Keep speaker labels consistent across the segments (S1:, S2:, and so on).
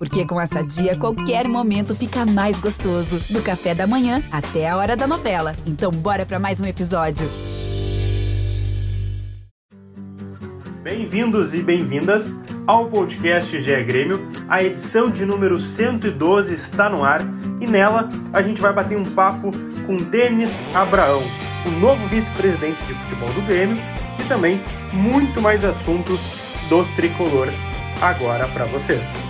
S1: Porque com essa dia, qualquer momento fica mais gostoso. Do café da manhã até a hora da novela. Então, bora para mais um episódio.
S2: Bem-vindos e bem-vindas ao podcast GE Grêmio. A edição de número 112 está no ar e nela a gente vai bater um papo com Denis Abraão, o novo vice-presidente de futebol do Grêmio e também muito mais assuntos do tricolor agora para vocês.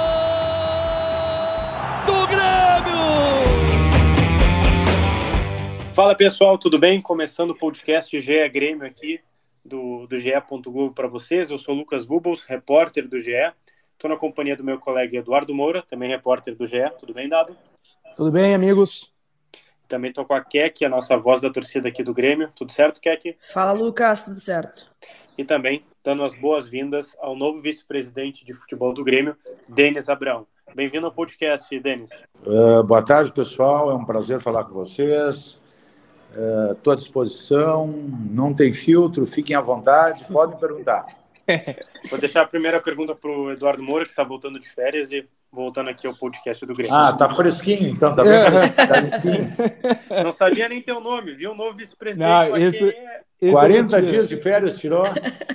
S3: do Grêmio!
S2: Fala pessoal, tudo bem? Começando o podcast GE Grêmio aqui do, do GE. Globo para vocês. Eu sou Lucas Bubbles, repórter do GE. Estou na companhia do meu colega Eduardo Moura, também repórter do GE. Tudo bem, Dado?
S4: Tudo bem, amigos?
S2: Também estou com a Kek, a nossa voz da torcida aqui do Grêmio. Tudo certo, Kek?
S5: Fala, Lucas, tudo certo.
S2: E também dando as boas-vindas ao novo vice-presidente de futebol do Grêmio, Denis Abrão. Bem-vindo ao podcast, Denis.
S6: Uh, boa tarde, pessoal. É um prazer falar com vocês. Estou uh, à disposição, não tem filtro, fiquem à vontade, podem perguntar.
S2: Vou deixar a primeira pergunta para o Eduardo Moura, que está voltando de férias e voltando aqui ao podcast do Grêmio.
S6: Ah, tá fresquinho, então, tá bem
S2: tá Não sabia nem teu nome, viu? O novo vice-presidente.
S4: Esse,
S6: é... esse 40 é dias de férias tirou?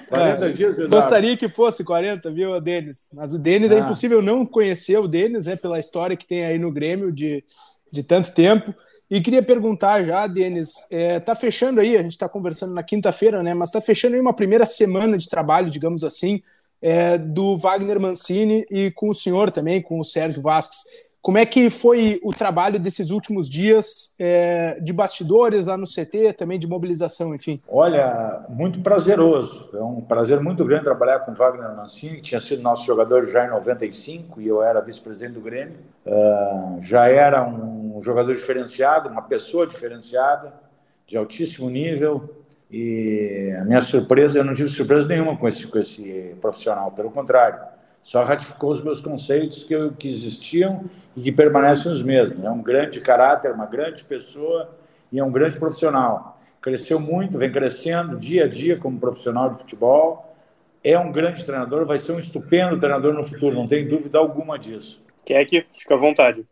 S6: 40
S4: é,
S6: dias, Eduardo.
S4: Gostaria que fosse 40, viu, Denis? Mas o Denis ah. é impossível não conhecer o Denis, né, pela história que tem aí no Grêmio de, de tanto tempo. E queria perguntar já, Denis, é, tá fechando aí, a gente está conversando na quinta-feira, né? Mas está fechando aí uma primeira semana de trabalho, digamos assim, é, do Wagner Mancini e com o senhor também, com o Sérgio Vasques. Como é que foi o trabalho desses últimos dias é, de bastidores lá no CT, também de mobilização, enfim?
S6: Olha, muito prazeroso. É um prazer muito grande trabalhar com o Wagner Mancini, que tinha sido nosso jogador já em 95 e eu era vice-presidente do Grêmio. Uh, já era um jogador diferenciado, uma pessoa diferenciada, de altíssimo nível. E a minha surpresa, eu não tive surpresa nenhuma com esse, com esse profissional, pelo contrário só ratificou os meus conceitos que, que existiam e que permanecem os mesmos. É um grande caráter, uma grande pessoa e é um grande profissional. Cresceu muito, vem crescendo dia a dia como profissional de futebol. É um grande treinador, vai ser um estupendo treinador no futuro, não tem dúvida alguma disso.
S2: Quer que fica à vontade.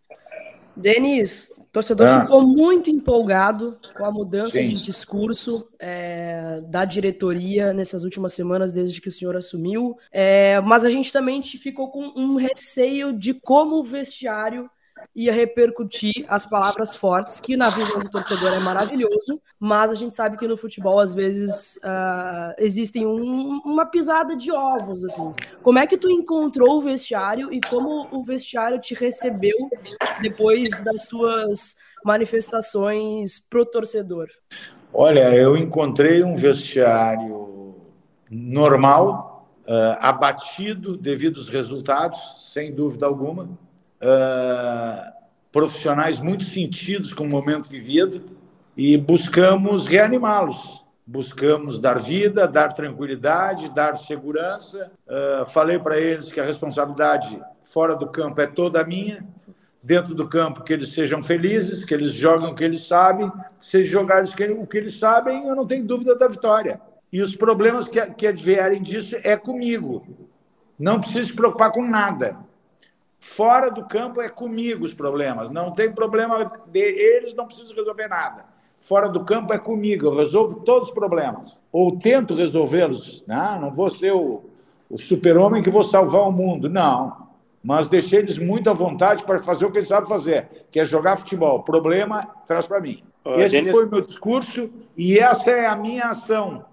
S5: Denis, torcedor ah. ficou muito empolgado com a mudança Sim. de discurso é, da diretoria nessas últimas semanas, desde que o senhor assumiu. É, mas a gente também ficou com um receio de como o vestiário ia repercutir as palavras fortes, que na visão do torcedor é maravilhoso, mas a gente sabe que no futebol, às vezes, uh, existem um, uma pisada de ovos, assim. Como é que tu encontrou o vestiário e como o vestiário te recebeu depois das suas manifestações pro torcedor?
S6: Olha, eu encontrei um vestiário normal, uh, abatido devido aos resultados, sem dúvida alguma uh, profissionais muito sentidos com o momento vivido e buscamos reanimá-los. Buscamos dar vida, dar tranquilidade, dar segurança. Uh, falei para eles que a responsabilidade fora do campo é toda minha. Dentro do campo, que eles sejam felizes, que eles joguem o que eles sabem. Se jogarem o que eles sabem, eu não tenho dúvida da vitória. E os problemas que, que vierem disso é comigo. Não preciso se preocupar com nada. Fora do campo é comigo os problemas. Não tem problema deles, não preciso resolver nada. Fora do campo é comigo, eu resolvo todos os problemas. Ou tento resolvê-los. Né? Não vou ser o, o super-homem que vou salvar o mundo. Não. Mas deixei eles muito à vontade para fazer o que eles sabem fazer, que é jogar futebol. Problema, traz para mim. Esse foi o meu discurso e essa é a minha ação.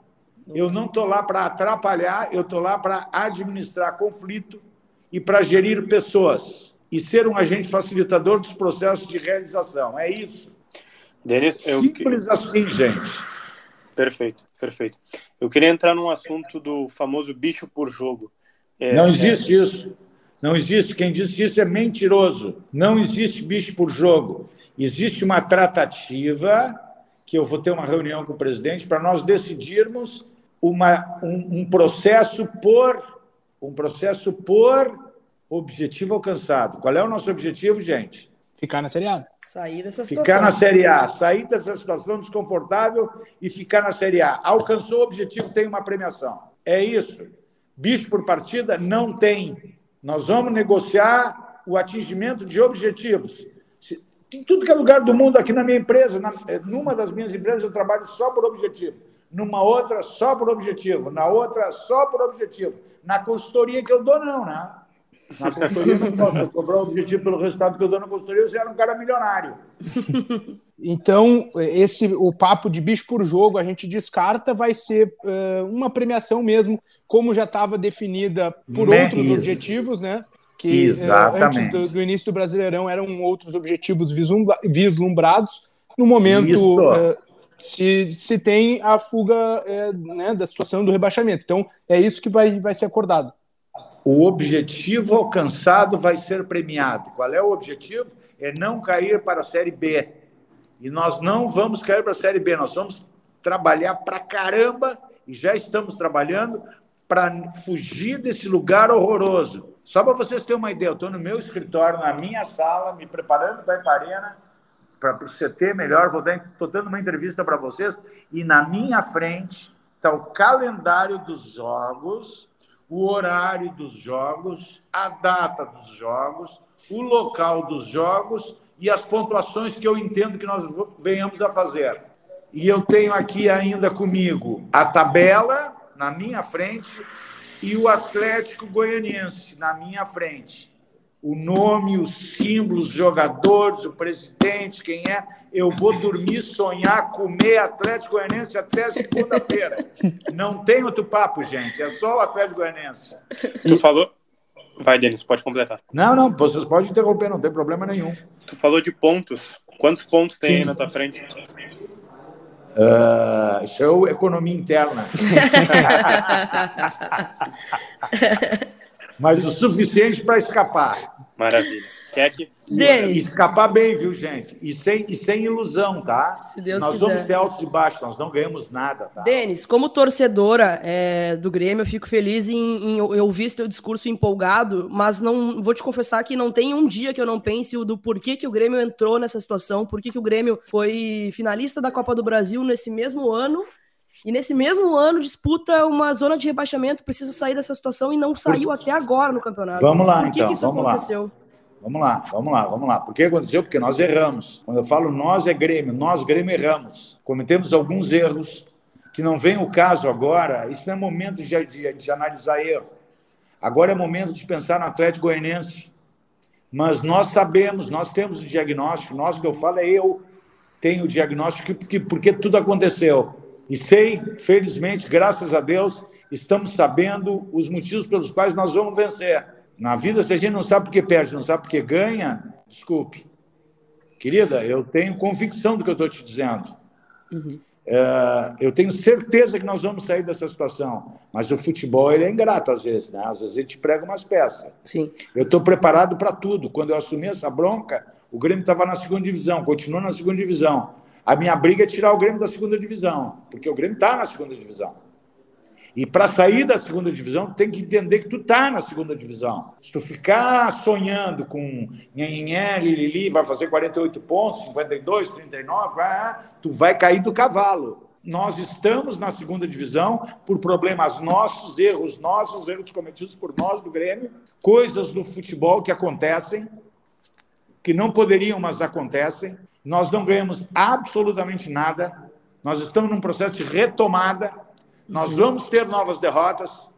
S6: Eu não estou lá para atrapalhar, eu estou lá para administrar conflito e para gerir pessoas e ser um agente facilitador dos processos de realização. É isso.
S2: Denis,
S6: Simples assim, gente.
S2: Perfeito, perfeito. Eu queria entrar num assunto do famoso bicho por jogo.
S6: É, não existe é... isso. Não existe. Quem disse isso é mentiroso. Não existe bicho por jogo. Existe uma tratativa que eu vou ter uma reunião com o presidente para nós decidirmos uma, um, um processo por um processo por objetivo alcançado. Qual é o nosso objetivo, gente?
S4: Ficar na Série A.
S5: Sair dessa situação.
S6: Ficar na Série A, sair dessa situação desconfortável e ficar na Série A. Alcançou o objetivo, tem uma premiação. É isso. Bicho por partida não tem. Nós vamos negociar o atingimento de objetivos. Em tudo que é lugar do mundo, aqui na minha empresa, na, eh, numa das minhas empresas, eu trabalho só por objetivo. Numa outra, só por objetivo. Na outra, só por objetivo. Na consultoria que eu dou, não, né? Na consultoria não posso cobrar o objetivo pelo resultado que eu dou na consultoria, você era um cara milionário.
S4: Então, esse o papo de bicho por jogo a gente descarta, vai ser uh, uma premiação mesmo, como já estava definida por Me outros isso. objetivos, né? Que uh, antes do, do, início do Brasileirão eram outros objetivos vislumbrados. No momento, uh, se, se tem a fuga né, da situação do rebaixamento. Então, é isso que vai, vai ser acordado
S6: o objetivo alcançado vai ser premiado. Qual é o objetivo? É não cair para a Série B. E nós não vamos cair para a Série B, nós vamos trabalhar para caramba, e já estamos trabalhando, para fugir desse lugar horroroso. Só para vocês terem uma ideia, eu estou no meu escritório, na minha sala, me preparando para a Arena, para o CT melhor, estou dando uma entrevista para vocês, e na minha frente está o calendário dos jogos o horário dos jogos, a data dos jogos, o local dos jogos e as pontuações que eu entendo que nós venhamos a fazer. E eu tenho aqui ainda comigo a tabela na minha frente e o Atlético Goianiense na minha frente o nome, os símbolos, os jogadores, o presidente, quem é. Eu vou dormir, sonhar, comer Atlético Goianense até segunda-feira. Não tem outro papo, gente. É só o Atlético Goianense.
S2: Tu falou. Vai, Denis, pode completar.
S6: Não, não, vocês podem interromper, não tem problema nenhum.
S2: Tu falou de pontos. Quantos pontos tem aí na tua frente?
S6: Uh, isso é economia interna. mas o suficiente para escapar.
S2: Maravilha. Quer que...
S6: Escapar bem, viu, gente? E sem, e sem ilusão, tá?
S5: Se Deus
S6: nós
S5: quiser.
S6: vamos ter altos e baixos, nós não ganhamos nada, tá?
S5: Denis, como torcedora é, do Grêmio, eu fico feliz em, em, ouvir esse teu discurso empolgado, mas não vou te confessar que não tem um dia que eu não pense do porquê que o Grêmio entrou nessa situação, porquê que o Grêmio foi finalista da Copa do Brasil nesse mesmo ano e nesse mesmo ano disputa uma zona de rebaixamento, precisa sair dessa situação e não saiu Por... até agora no campeonato.
S6: Vamos lá,
S5: Por que
S6: então.
S5: Que isso
S6: vamos
S5: aconteceu?
S6: Lá. Vamos lá, vamos lá, vamos lá. Por que aconteceu? Porque nós erramos. Quando eu falo nós é Grêmio, nós Grêmio erramos. Cometemos alguns erros que não vem o caso agora. Isso não é momento de, de, de analisar erro. Agora é momento de pensar no Atlético Goianense. Mas nós sabemos, nós temos o diagnóstico. Nós que eu falo é eu tenho o diagnóstico porque, porque tudo aconteceu. E sei, felizmente, graças a Deus, estamos sabendo os motivos pelos quais nós vamos vencer. Na vida, se a gente não sabe por que perde, não sabe por que ganha, desculpe. Querida, eu tenho convicção do que eu estou te dizendo. Uhum. É, eu tenho certeza que nós vamos sair dessa situação. Mas o futebol ele é ingrato às vezes, né? Às vezes ele te prega umas peças.
S5: Sim.
S6: Eu estou preparado para tudo. Quando eu assumi essa bronca, o Grêmio estava na segunda divisão, continua na segunda divisão. A minha briga é tirar o Grêmio da segunda divisão, porque o Grêmio está na segunda divisão. E para sair da segunda divisão, tu tem que entender que tu está na segunda divisão. Se tu ficar sonhando com nhenhenhé, lilili, vai fazer 48 pontos, 52, 39, vai, tu vai cair do cavalo. Nós estamos na segunda divisão por problemas nossos, erros nossos, erros cometidos por nós do Grêmio, coisas do futebol que acontecem, que não poderiam, mas acontecem. Nós não ganhamos absolutamente nada. Nós estamos num processo de retomada. Nós vamos ter novas derrotas,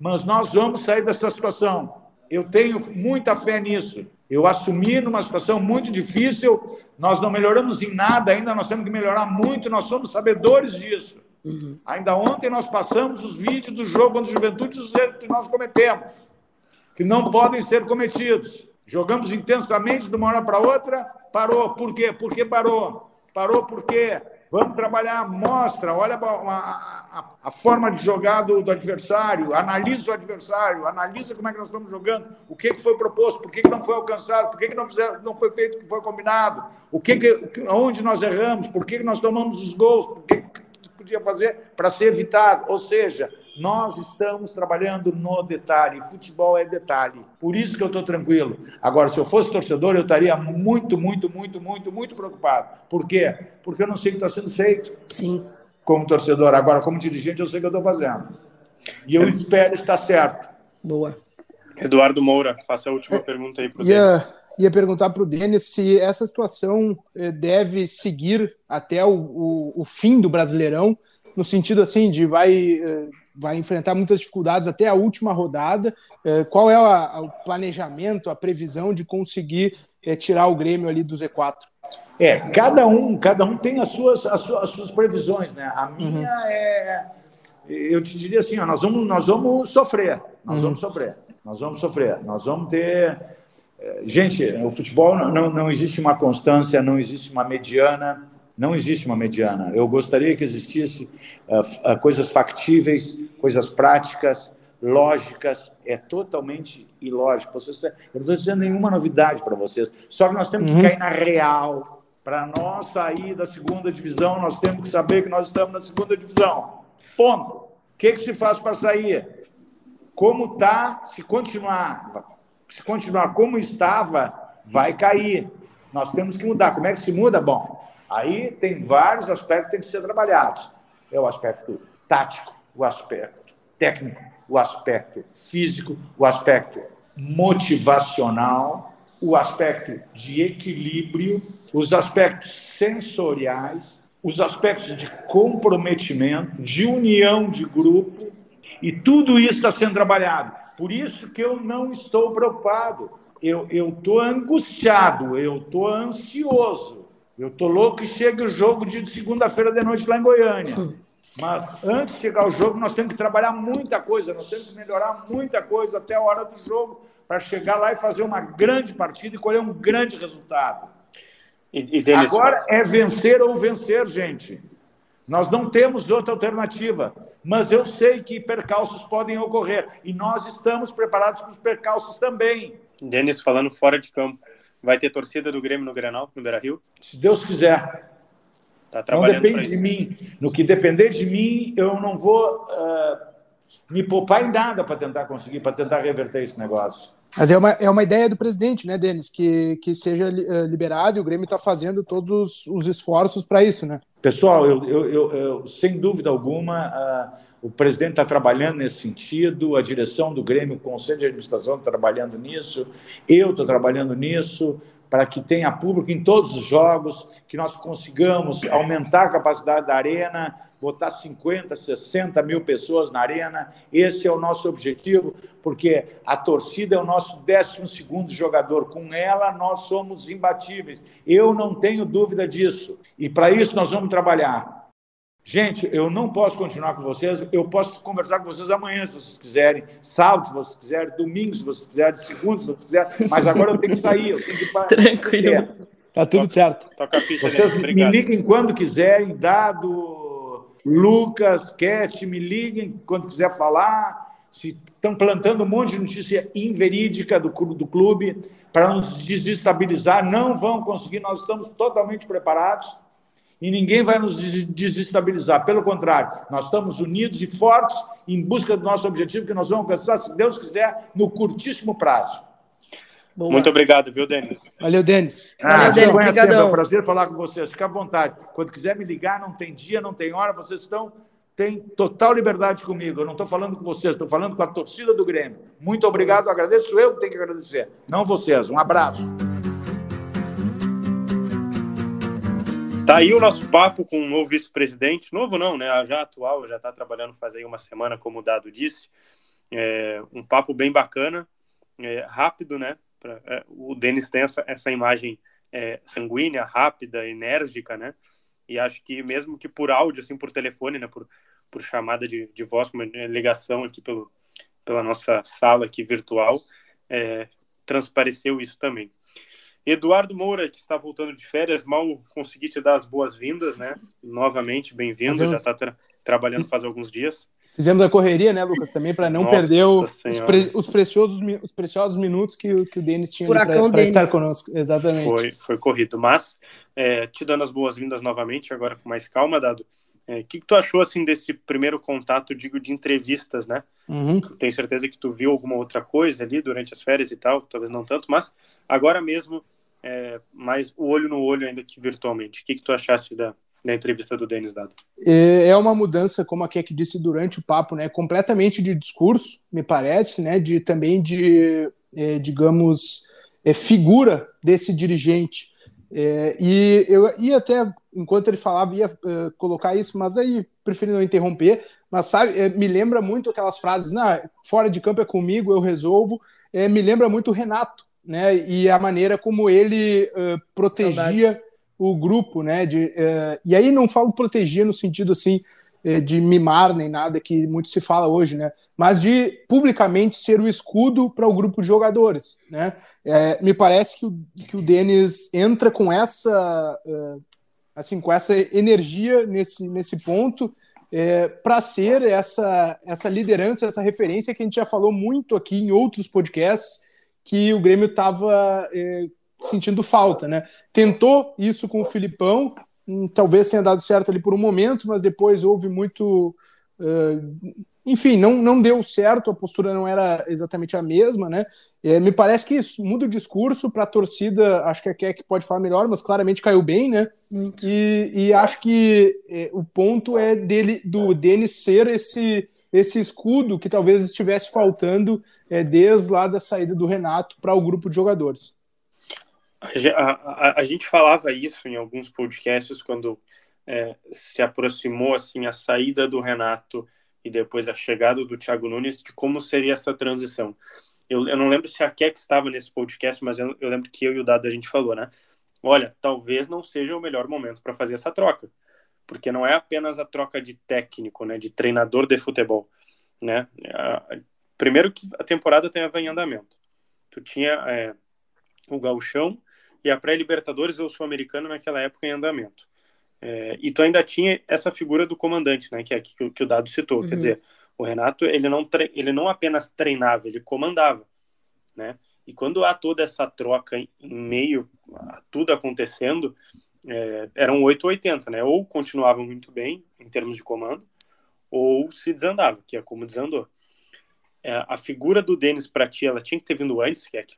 S6: mas nós vamos sair dessa situação. Eu tenho muita fé nisso. Eu assumi numa situação muito difícil, nós não melhoramos em nada ainda, nós temos que melhorar muito, nós somos sabedores disso. Uhum. Ainda ontem nós passamos os vídeos do jogo contra a Juventude os erros que nós cometemos, que não podem ser cometidos. Jogamos intensamente de uma hora para outra, parou. Por quê? Por que parou? Parou por quê? Vamos trabalhar, mostra, olha a, a, a forma de jogar do, do, adversário, analisa o adversário, analisa como é que nós estamos jogando, o que, que foi proposto, por que, que não foi alcançado, por que, que não, fizer, não foi feito o que foi combinado, o que, que onde nós erramos, por que, que nós tomamos os gols, por que, que podia fazer para ser evitado. Ou seja, nós estamos trabalhando no detalhe. Futebol é detalhe. Por isso que eu estou tranquilo. Agora, se eu fosse torcedor, eu estaria muito, muito, muito, muito, muito preocupado. Por quê? Porque eu não sei o que está sendo feito.
S5: Sim.
S6: Como torcedor. Agora, como dirigente, eu sei o que eu estou fazendo. E eu espero estar certo.
S5: Boa.
S2: Eduardo Moura, faça a última é, pergunta aí para o
S4: ia, ia perguntar para o Denis se essa situação eh, deve seguir até o, o, o, fim do Brasileirão, no sentido assim de vai eh, vai enfrentar muitas dificuldades até a última rodada. É, qual é a, o planejamento, a previsão de conseguir é, tirar o Grêmio ali do Z4?
S6: É, cada um, cada um tem as suas, as suas, as suas previsões, né? A minha uhum. é, eu te diria assim, ó, nós vamos, nós vamos sofrer, nós uhum. vamos sofrer, nós vamos sofrer, nós vamos ter, é, gente, o futebol não, não existe uma constância, não existe uma mediana, não existe uma mediana. Eu gostaria que existisse uh, uh, coisas factíveis, coisas práticas, lógicas. É totalmente ilógico. Vocês, eu não estou dizendo nenhuma novidade para vocês. Só que nós temos que uhum. cair na real. Para nós sair da segunda divisão, nós temos que saber que nós estamos na segunda divisão. Ponto. O que, que se faz para sair? Como está, se continuar, se continuar como estava, vai cair. Nós temos que mudar. Como é que se muda? Bom, Aí tem vários aspectos que têm que ser trabalhados. É o aspecto tático, o aspecto técnico, o aspecto físico, o aspecto motivacional, o aspecto de equilíbrio, os aspectos sensoriais, os aspectos de comprometimento, de união de grupo, e tudo isso está sendo trabalhado. Por isso que eu não estou preocupado, eu estou angustiado, eu estou ansioso eu tô louco que chegue o jogo de segunda-feira de noite lá em Goiânia. Mas antes de chegar o jogo, nós temos que trabalhar muita coisa, nós temos que melhorar muita coisa até a hora do jogo para chegar lá e fazer uma grande partida e colher um grande resultado. E, e Agora é vencer ou vencer, gente. Nós não temos outra alternativa, mas eu sei que percalços podem ocorrer e nós estamos preparados para os percalços também.
S2: Denis, falando fora de campo, Vai ter torcida do Grêmio no Grenal, no Beira-Rio?
S6: Se Deus quiser. Tá não depende de mim. No que depender de mim, eu não vou uh, me poupar em nada para tentar conseguir, para tentar reverter esse negócio.
S4: Mas é uma, é uma ideia do presidente, né, Denis? Que, que seja eh, liberado e o Grêmio está fazendo todos os, os esforços para isso, né?
S6: Pessoal, eu, eu, eu, eu, sem dúvida alguma, uh, o presidente está trabalhando nesse sentido, a direção do Grêmio, o Conselho de Administração está trabalhando nisso, eu estou trabalhando nisso, para que tenha público em todos os jogos, que nós consigamos aumentar a capacidade da arena, botar 50, 60 mil pessoas na arena. Esse é o nosso objetivo, porque a torcida é o nosso 12 jogador. Com ela, nós somos imbatíveis. Eu não tenho dúvida disso. E para isso, nós vamos trabalhar. Gente, eu não posso continuar com vocês. Eu posso conversar com vocês amanhã, se vocês quiserem, sábado, se vocês quiserem, domingo, se vocês quiserem, segundo, se vocês quiserem. Mas agora eu tenho que sair, eu tenho que
S4: ir Tranquilo. Tá tudo
S6: toca,
S4: certo.
S6: Toca a ficha, vocês me liguem quando quiserem, dado Lucas, Cat, me liguem quando quiser falar. Se estão plantando um monte de notícia inverídica do, do clube para nos desestabilizar, não vão conseguir. Nós estamos totalmente preparados e ninguém vai nos desestabilizar. Pelo contrário, nós estamos unidos e fortes em busca do nosso objetivo, que nós vamos alcançar, se Deus quiser, no curtíssimo prazo.
S2: Boa. Muito obrigado, viu, Denis?
S4: Valeu, Denis.
S6: Ah, Valeu, Denis. É um prazer falar com vocês. Fique à vontade. Quando quiser me ligar, não tem dia, não tem hora, vocês estão têm total liberdade comigo. Eu não estou falando com vocês, estou falando com a torcida do Grêmio. Muito obrigado, agradeço eu que tenho que agradecer, não vocês. Um abraço.
S2: Tá aí o nosso papo com o novo vice-presidente, novo não, né? Já atual, já está trabalhando faz aí uma semana, como o Dado disse. É, um papo bem bacana, é, rápido, né? Pra, é, o Denis tem essa, essa imagem é, sanguínea, rápida, enérgica, né? E acho que mesmo que por áudio, assim, por telefone, né? Por, por chamada de, de voz, uma ligação aqui pelo, pela nossa sala aqui virtual, é, transpareceu isso também. Eduardo Moura, que está voltando de férias, mal consegui te dar as boas-vindas, né? Novamente, bem-vindo, Fazemos... já está tra trabalhando faz alguns dias.
S4: Fizemos a correria, né, Lucas, também para não Nossa perder o, os, pre, os, preciosos, os preciosos minutos que, que o Denis tinha para estar conosco. Exatamente.
S2: Foi, foi corrido. Mas, é, te dando as boas-vindas novamente, agora com mais calma, Dado. O é, que, que, tu achou assim desse primeiro contato, digo, de entrevistas, né? Uhum. Tenho certeza que tu viu alguma outra coisa ali durante as férias e tal, talvez não tanto, mas agora mesmo, é, mais o olho no olho ainda que virtualmente. O que, que tu achaste da, na entrevista do Denis Dado.
S4: É, é uma mudança, como a Keck disse durante o papo, né, completamente de discurso, me parece, né, de também de, é, digamos, é, figura desse dirigente. É, e eu ia até, enquanto ele falava, ia uh, colocar isso, mas aí preferi não interromper. Mas sabe, é, me lembra muito aquelas frases, nah, fora de campo é comigo, eu resolvo. É, me lembra muito o Renato, né? E a maneira como ele uh, protegia Saudades o grupo, né? De, uh, e aí não falo proteger no sentido assim uh, de mimar nem nada que muito se fala hoje, né? Mas de publicamente ser o escudo para o grupo de jogadores, né? É, me parece que o, que o Denis entra com essa uh, assim com essa energia nesse, nesse ponto é, para ser essa essa liderança, essa referência que a gente já falou muito aqui em outros podcasts que o Grêmio estava é, sentindo falta, né? Tentou isso com o Filipão, hum, talvez tenha dado certo ali por um momento, mas depois houve muito. Uh, enfim, não, não deu certo, a postura não era exatamente a mesma, né? É, me parece que isso muda o discurso para a torcida, acho que a Keck pode falar melhor, mas claramente caiu bem, né? E, e acho que é, o ponto é dele, do Denis ser esse, esse escudo que talvez estivesse faltando é, desde lá da saída do Renato para o grupo de jogadores.
S2: A, a, a, gente falava isso em alguns podcasts quando é, se aproximou assim a saída do Renato e depois a chegada do Thiago Nunes de como seria essa transição. Eu, eu não lembro se a Keck estava nesse podcast, mas eu, eu, lembro que eu e o Dado a gente falou, né? Olha, talvez não seja o melhor momento para fazer essa troca, porque não é apenas a troca de técnico, né, de treinador de futebol, né? primeiro que a temporada estava em andamento. Tu tinha é, o Gauchão e a pré-Libertadores ou Sul-Americana naquela época em andamento. É, e tu ainda tinha essa figura do comandante, né, que é que, que o Dado citou. Uhum. Quer dizer, o Renato ele não, ele não apenas treinava, ele comandava. Né? E quando há toda essa troca em meio a tudo acontecendo, é, eram 880, né? Ou continuavam muito bem em termos de comando, ou se desandava, que é como desandou. É, a figura do Denis para ti, ela tinha que ter vindo antes, que é que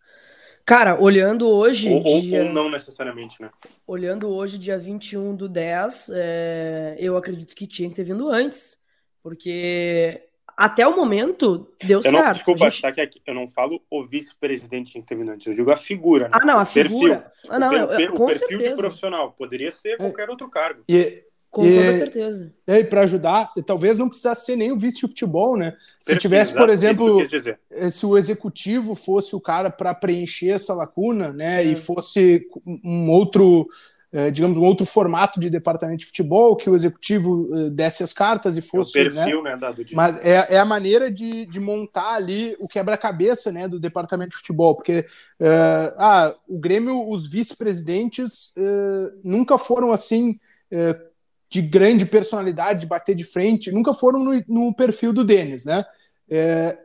S5: Cara, olhando hoje.
S2: Ou, dia... ou, não necessariamente, né?
S5: Olhando hoje, dia 21 do 10, é... eu acredito que tinha que ter vindo antes. Porque até o momento deu
S2: eu
S5: certo.
S2: Não, desculpa, gente... tá aqui, eu não falo o vice-presidente tinha que ter vindo antes, eu digo a figura, né?
S5: Ah, não, a figura.
S2: Perfil.
S5: Ah, não,
S2: o, per, eu, o perfil certeza. de profissional. Poderia ser qualquer outro cargo.
S5: E, com e, toda certeza.
S4: E para ajudar, talvez não precisasse ser nem o vice de futebol, né? Se tivesse, por exemplo, eh, se o executivo fosse o cara para preencher essa lacuna, né? É. E fosse um outro, digamos, um outro formato de departamento de futebol, que o executivo eh, desse as cartas e fosse.
S2: É o perfil, né? né dado
S4: de... Mas é, é a maneira de, de montar ali o quebra-cabeça, né? Do departamento de futebol, porque uh, ah, o Grêmio, os vice-presidentes uh, nunca foram assim. Uh, de grande personalidade, de bater de frente, nunca foram no, no perfil do Denis, né? É,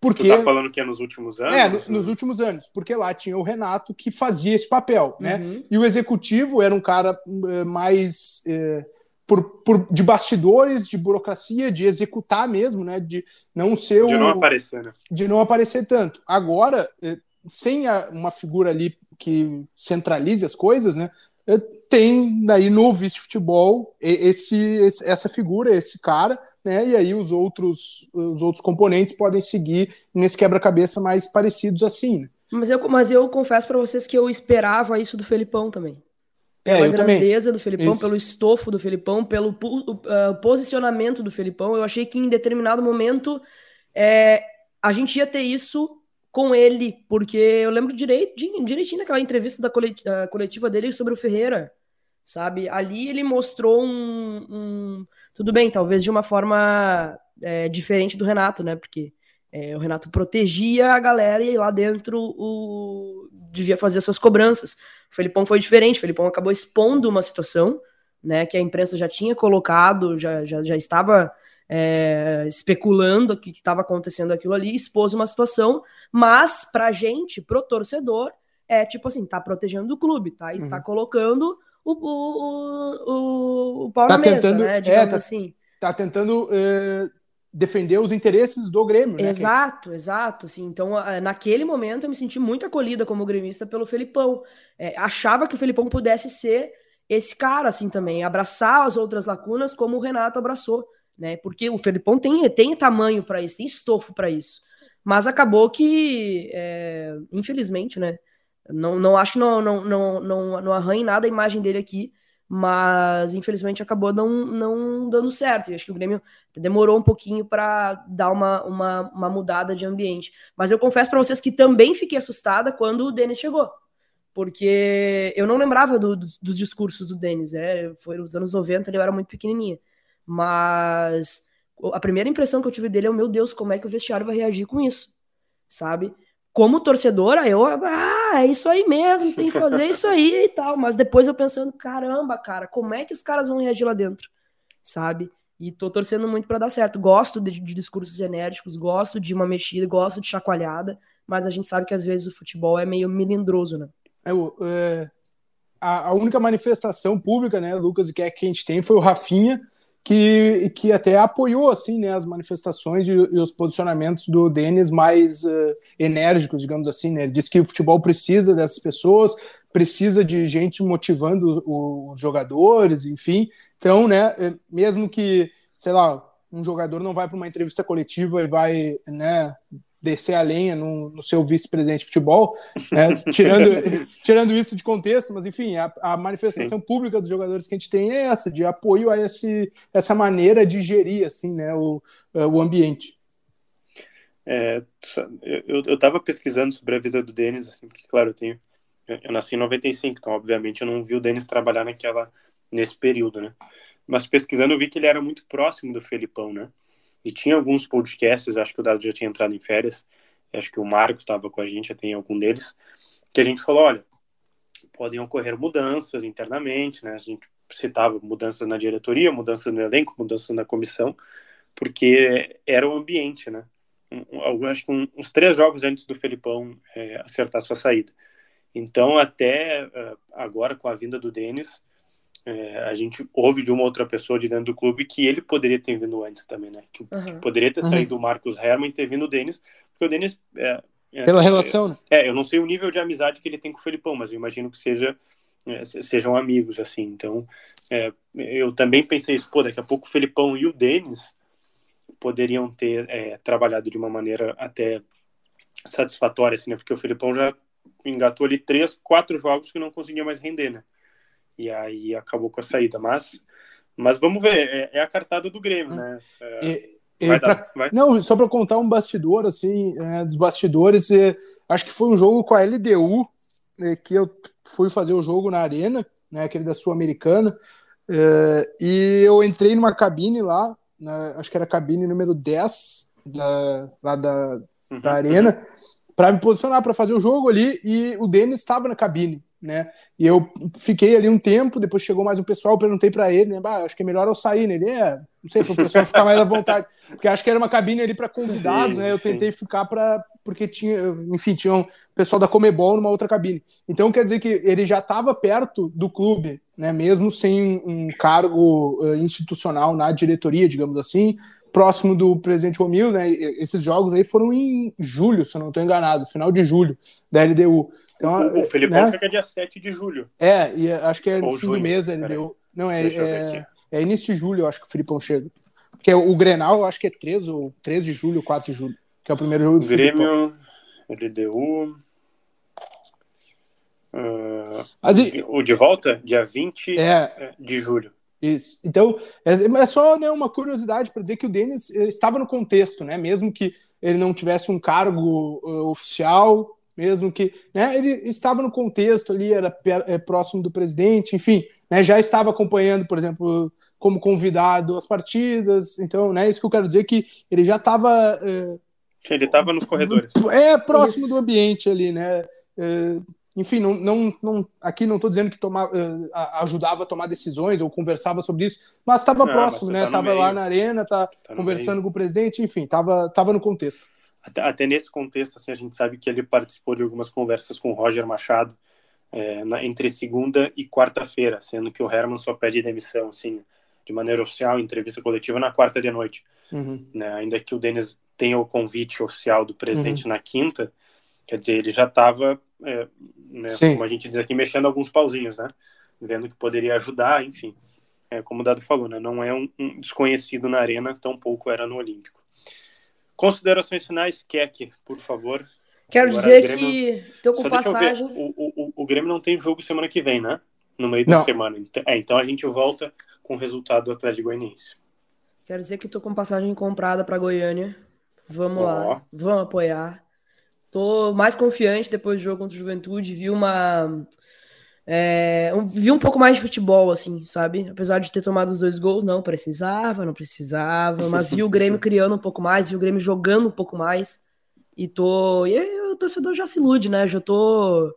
S4: porque... Tu
S2: tá falando que é nos últimos anos?
S4: É, no, nos últimos anos, porque lá tinha o Renato que fazia esse papel, né? Uhum. E o executivo era um cara é, mais é, por, por, de bastidores, de burocracia, de executar mesmo, né? De não ser
S2: o, De não aparecer, né?
S4: De não aparecer tanto. Agora, é, sem a, uma figura ali que centralize as coisas, né? tem daí no vice-futebol esse, esse, essa figura, esse cara, né? E aí os outros, os outros componentes podem seguir nesse quebra-cabeça mais parecidos assim. Né?
S5: Mas, eu, mas eu confesso para vocês que eu esperava isso do Felipão também. Pela é, grandeza também. do Felipão, isso. pelo estofo do Felipão, pelo uh, posicionamento do Felipão, eu achei que em determinado momento é, a gente ia ter isso com ele, porque eu lembro direito, direitinho daquela entrevista da coletiva dele sobre o Ferreira, sabe? Ali ele mostrou um, um tudo bem, talvez de uma forma é, diferente do Renato, né? Porque É, o Renato protegia a galera e lá dentro o... devia fazer as suas cobranças. O Felipão foi diferente, o Felipão acabou expondo uma situação né, que a imprensa já tinha colocado, já, já, já estava é, especulando o que estava acontecendo aquilo ali, expôs uma situação, mas para a gente, pro torcedor, é tipo assim, tá protegendo o clube, tá? E tá uhum. tá colocando o, o, o, o pau tá na
S4: tentando,
S5: mesa, né?
S4: É, Digamos é, tá, assim. Tá tentando uh, defender os interesses do Grêmio, né?
S5: Exato, exato. Assim, então, naquele momento, eu me senti muito acolhida como gremista pelo Felipão. É, achava que o Felipão pudesse ser esse cara, assim, também, abraçar as outras lacunas como o Renato abraçou, né? Porque o Felipão tem, tem tamanho para isso, tem estofo para isso. Mas acabou que, é, infelizmente, né? Não, não acho que não, não, não, não, não arranhe nada a imagem dele aqui, mas infelizmente acabou não, não dando certo. E acho que o Grêmio demorou um pouquinho para dar uma, uma, uma mudada de ambiente. Mas eu confesso para vocês que também fiquei assustada quando o Denis chegou, porque eu não lembrava do, do, dos discursos do Denis. É, foi nos anos 90, ele era muito pequenininha. Mas a primeira impressão que eu tive dele é: meu Deus, como é que o vestiário vai reagir com isso? Sabe? Como torcedora, eu, ah, é isso aí mesmo, tem que fazer isso aí e tal. Mas depois eu pensando, caramba, cara, como é que os caras vão reagir lá dentro, sabe? E tô torcendo muito para dar certo. Gosto de, de, discursos enérgicos, gosto de uma mexida, gosto de chacoalhada, mas a gente sabe que às vezes o futebol é meio melindroso, né?
S4: É, é, a, a, única manifestação pública, né, Lucas, que, é que a gente tem foi o Rafinha, que, que até apoiou assim, né, as manifestações e, e os posicionamentos do Denis mais uh, enérgicos, digamos assim. Né? Ele disse que o futebol precisa dessas pessoas, precisa de gente motivando os jogadores, enfim. Então, né, eh, mesmo que, sei lá, um jogador não vai para uma entrevista coletiva e vai né, descer a lenha no, no seu vice-presidente de futebol, né? tirando, tirando isso de contexto, mas enfim, a, a manifestação Sim. pública dos jogadores que a gente tem é essa, de apoio a esse, essa maneira de gerir assim, né, o, é, o ambiente.
S2: É, eu estava pesquisando sobre a vida do Denis, assim, porque, claro, eu tenho. Eu nasci em 95, então, obviamente, eu não vi o Denis trabalhar naquela, nesse período, né? Mas pesquisando, eu vi que ele era muito próximo do Felipão, né? E tinha alguns podcasts, acho que o Dado já tinha entrado em férias, acho que o Marco estava com a gente, já tem algum deles, que a gente falou, olha, podem ocorrer mudanças internamente, né? A gente citava mudanças na diretoria, mudanças no elenco, mudanças na comissão, porque era o ambiente, né? Um, acho que um, uns três jogos antes do Felipão é, acertar sua saída. Então, até uh, agora, com a vinda do Denis, é, a gente ouve de uma outra pessoa de dentro do clube que ele poderia ter vindo antes também, né? Que, uhum. que poderia ter uhum. saído o Marcos Herman e ter vindo o Denis, porque o Denis. É,
S4: é, Pela relação, né?
S2: É, eu não sei o nível de amizade que ele tem com o Felipão, mas eu imagino que seja, é, sejam amigos, assim. Então, é, eu também pensei isso, pô, daqui a pouco o Felipão e o Denis poderiam ter é, trabalhado de uma maneira até satisfatória, assim, né? Porque o Felipão já engatou ali três, quatro jogos que não conseguia mais render, né? E aí acabou com a saída. Mas, mas vamos ver, é, é a cartada do Grêmio, né? É,
S4: e pra, dar, não, só para contar um bastidor, assim, é, dos bastidores, é, acho que foi um jogo com a LDU, é, que eu fui fazer o jogo na Arena, né, aquele da Sul-Americana, é, e eu entrei numa cabine lá, acho que era a cabine número 10 da, lá da, uhum, da Arena, para me posicionar para fazer o jogo ali, e o Denis estava na cabine né? E eu fiquei ali um tempo, depois chegou mais um pessoal, perguntei para ele, né? Acho que é melhor eu sair, né? Ele é, não sei, para o pessoal ficar mais à vontade, porque acho que era uma cabine ali para convidados, sim, né? Eu sim. tentei ficar para porque tinha, enfim, tinha um pessoal da Comebol numa outra cabine. Então quer dizer que ele já estava perto do clube, né? Mesmo sem um cargo uh, institucional na diretoria, digamos assim, próximo do presidente Romil, né? Esses jogos aí foram em julho, se eu não estou enganado, final de julho da LDU.
S2: Então, o, o Felipão né? chega dia 7 de julho.
S4: É, e acho que é no fim do mês ele deu. Não, é, é, é, início de julho, eu acho que o Felipão chega. Porque o, Grenal, eu acho que é 13, ou 13 de julho, 4 de julho, que é o primeiro jogo do
S2: Grêmio, LDU. Uh, Mas, o de volta, dia 20 é, de julho.
S4: Isso. Então, é, é só né, uma curiosidade para dizer que o Denis eh, estava no contexto, né? Mesmo que ele não tivesse um cargo uh, oficial, mesmo que né, ele estava no contexto ali, era é, próximo do presidente, enfim, né, já estava acompanhando, por exemplo, como convidado as partidas, então, né, isso que eu quero dizer que ele já estava é,
S2: Ele estava nos corredores.
S4: É, próximo Isso. do ambiente ali, né? É, enfim, não, não, não, aqui não estou dizendo que uh, ajudava a tomar decisões ou conversava sobre isso, mas estava próximo, né? Estava tá lá na arena, tá, tá conversando com o presidente, enfim, estava tava no contexto.
S2: Até, até, nesse contexto, assim, a gente sabe que ele participou de algumas conversas com o Roger Machado é, na, entre segunda e quarta-feira, sendo que o Herman só pede demissão, assim, de maneira oficial, em entrevista coletiva, na quarta de noite. Uhum. Né? Ainda que o Denis tenha o convite oficial do presidente uhum. na quinta, quer dizer, ele já estava é, né, como a gente diz aqui, mexendo alguns pauzinhos, né? Vendo que poderia ajudar, enfim. É, como o Dado falou, né? Não é um, um desconhecido na arena, tampouco era no Olímpico. Considerações finais, Keck, por favor.
S5: Quero Agora, dizer Grêmio... que tô com passagem.
S2: O, o, o, Grêmio não tem jogo semana que vem, né? No meio não. da semana. Então, é, então a gente volta com o resultado do Atlético Goianiense.
S5: Quero dizer que tô com passagem comprada para Goiânia. Vamos oh. lá, vamos apoiar. Tô mais confiante depois do jogo contra o Juventude, vi uma. É, um, vi um pouco mais de futebol, assim, sabe? Apesar de ter tomado os dois gols, não precisava, não precisava, mas vi o Grêmio criando um pouco mais, vi o Grêmio jogando um pouco mais. E tô. E aí, o torcedor já se ilude, né? Já tô.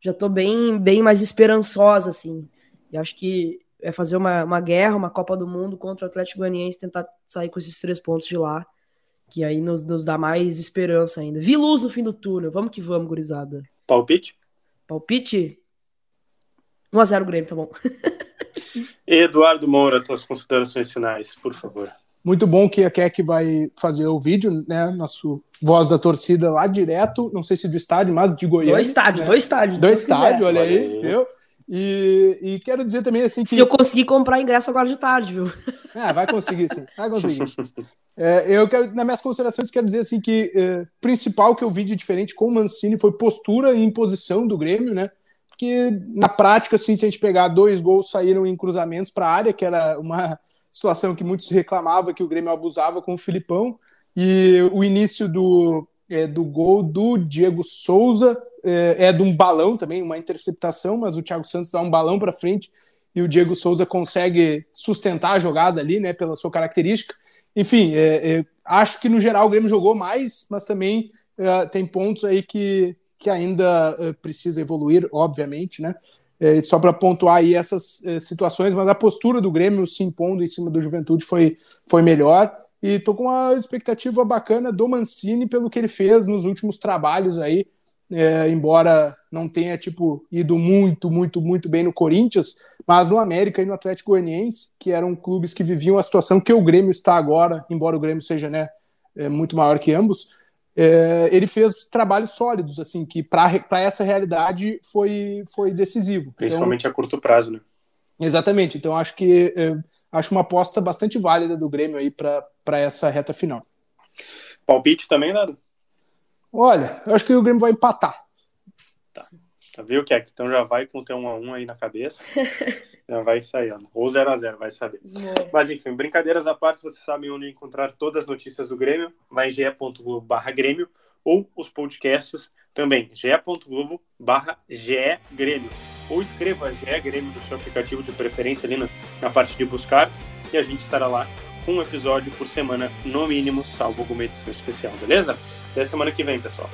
S5: Já tô bem, bem mais esperançosa, assim. E acho que é fazer uma, uma guerra, uma Copa do Mundo contra o Atlético Goianiense, tentar sair com esses três pontos de lá que aí nos, nos dá mais esperança ainda. Vi luz no fim do túnel. Vamos que vamos, gurizada.
S2: Palpite?
S5: Palpite? 1x0 Grêmio, tá bom.
S2: Eduardo Moura, tuas considerações finais, por favor.
S4: Muito bom que a Keck vai fazer o vídeo, né? Nosso voz da torcida lá direto, não sei se do estádio, mas de Goiânia. Do
S5: estádio,
S4: né?
S5: do estádio.
S4: Do estádio, olha aí, viu? E, e, quero dizer também assim que.
S5: Se eu conseguir comprar ingresso agora de tarde, viu?
S4: Ah, vai conseguir sim, vai conseguir. É, eu quero, nas minhas considerações, quero dizer assim que é, principal que eu vi de diferente com o Mancini foi postura e imposição do Grêmio, né? Que na prática, assim, se a gente pegar dois gols saíram em cruzamentos para a área, que era uma situação que muitos reclamavam que o Grêmio abusava com o Filipão, e o início do, é, do gol do Diego Souza é, é de um balão também, uma interceptação, mas o Thiago Santos dá um balão para frente e o Diego Souza consegue sustentar a jogada ali, né, pela sua característica. Enfim, é, é, acho que no geral o Grêmio jogou mais, mas também é, tem pontos aí que, que ainda é, precisa evoluir, obviamente, né? É, só para pontuar aí essas situações, mas a postura do Grêmio se impondo em cima do Juventude foi, foi melhor. E tô com uma expectativa bacana do Mancini pelo que ele fez nos últimos trabalhos aí, é, embora não tenha tipo ido muito, muito, muito bem no Corinthians, mas no América e no Atlético Goianiense, que eram clubes que viviam a situação que o Grêmio está agora, embora o Grêmio seja né, é, muito maior que ambos, é, ele fez trabalhos sólidos, assim, que para essa realidade foi, foi decisivo. Então
S2: Principalmente então, a curto prazo, né?
S4: Exatamente. Então acho que é, acho uma aposta bastante válida do Grêmio aí para essa reta final.
S2: Palpite também, Nado?
S4: Olha, eu acho que o Grêmio vai empatar.
S2: Tá. Tá, viu, Keck? Então já vai com o teu 1x1 aí na cabeça. já vai saindo. Ou 0x0, vai saber. Mas enfim, brincadeiras à parte, vocês sabem onde encontrar todas as notícias do Grêmio. Vai em ge.globo barra Grêmio ou os podcasts também, ge.globo barra Grêmio. Ou escreva GE Grêmio no seu aplicativo de preferência ali na, na parte de buscar e a gente estará lá um episódio por semana, no mínimo, salvo alguma edição especial, beleza? Até semana que vem, pessoal.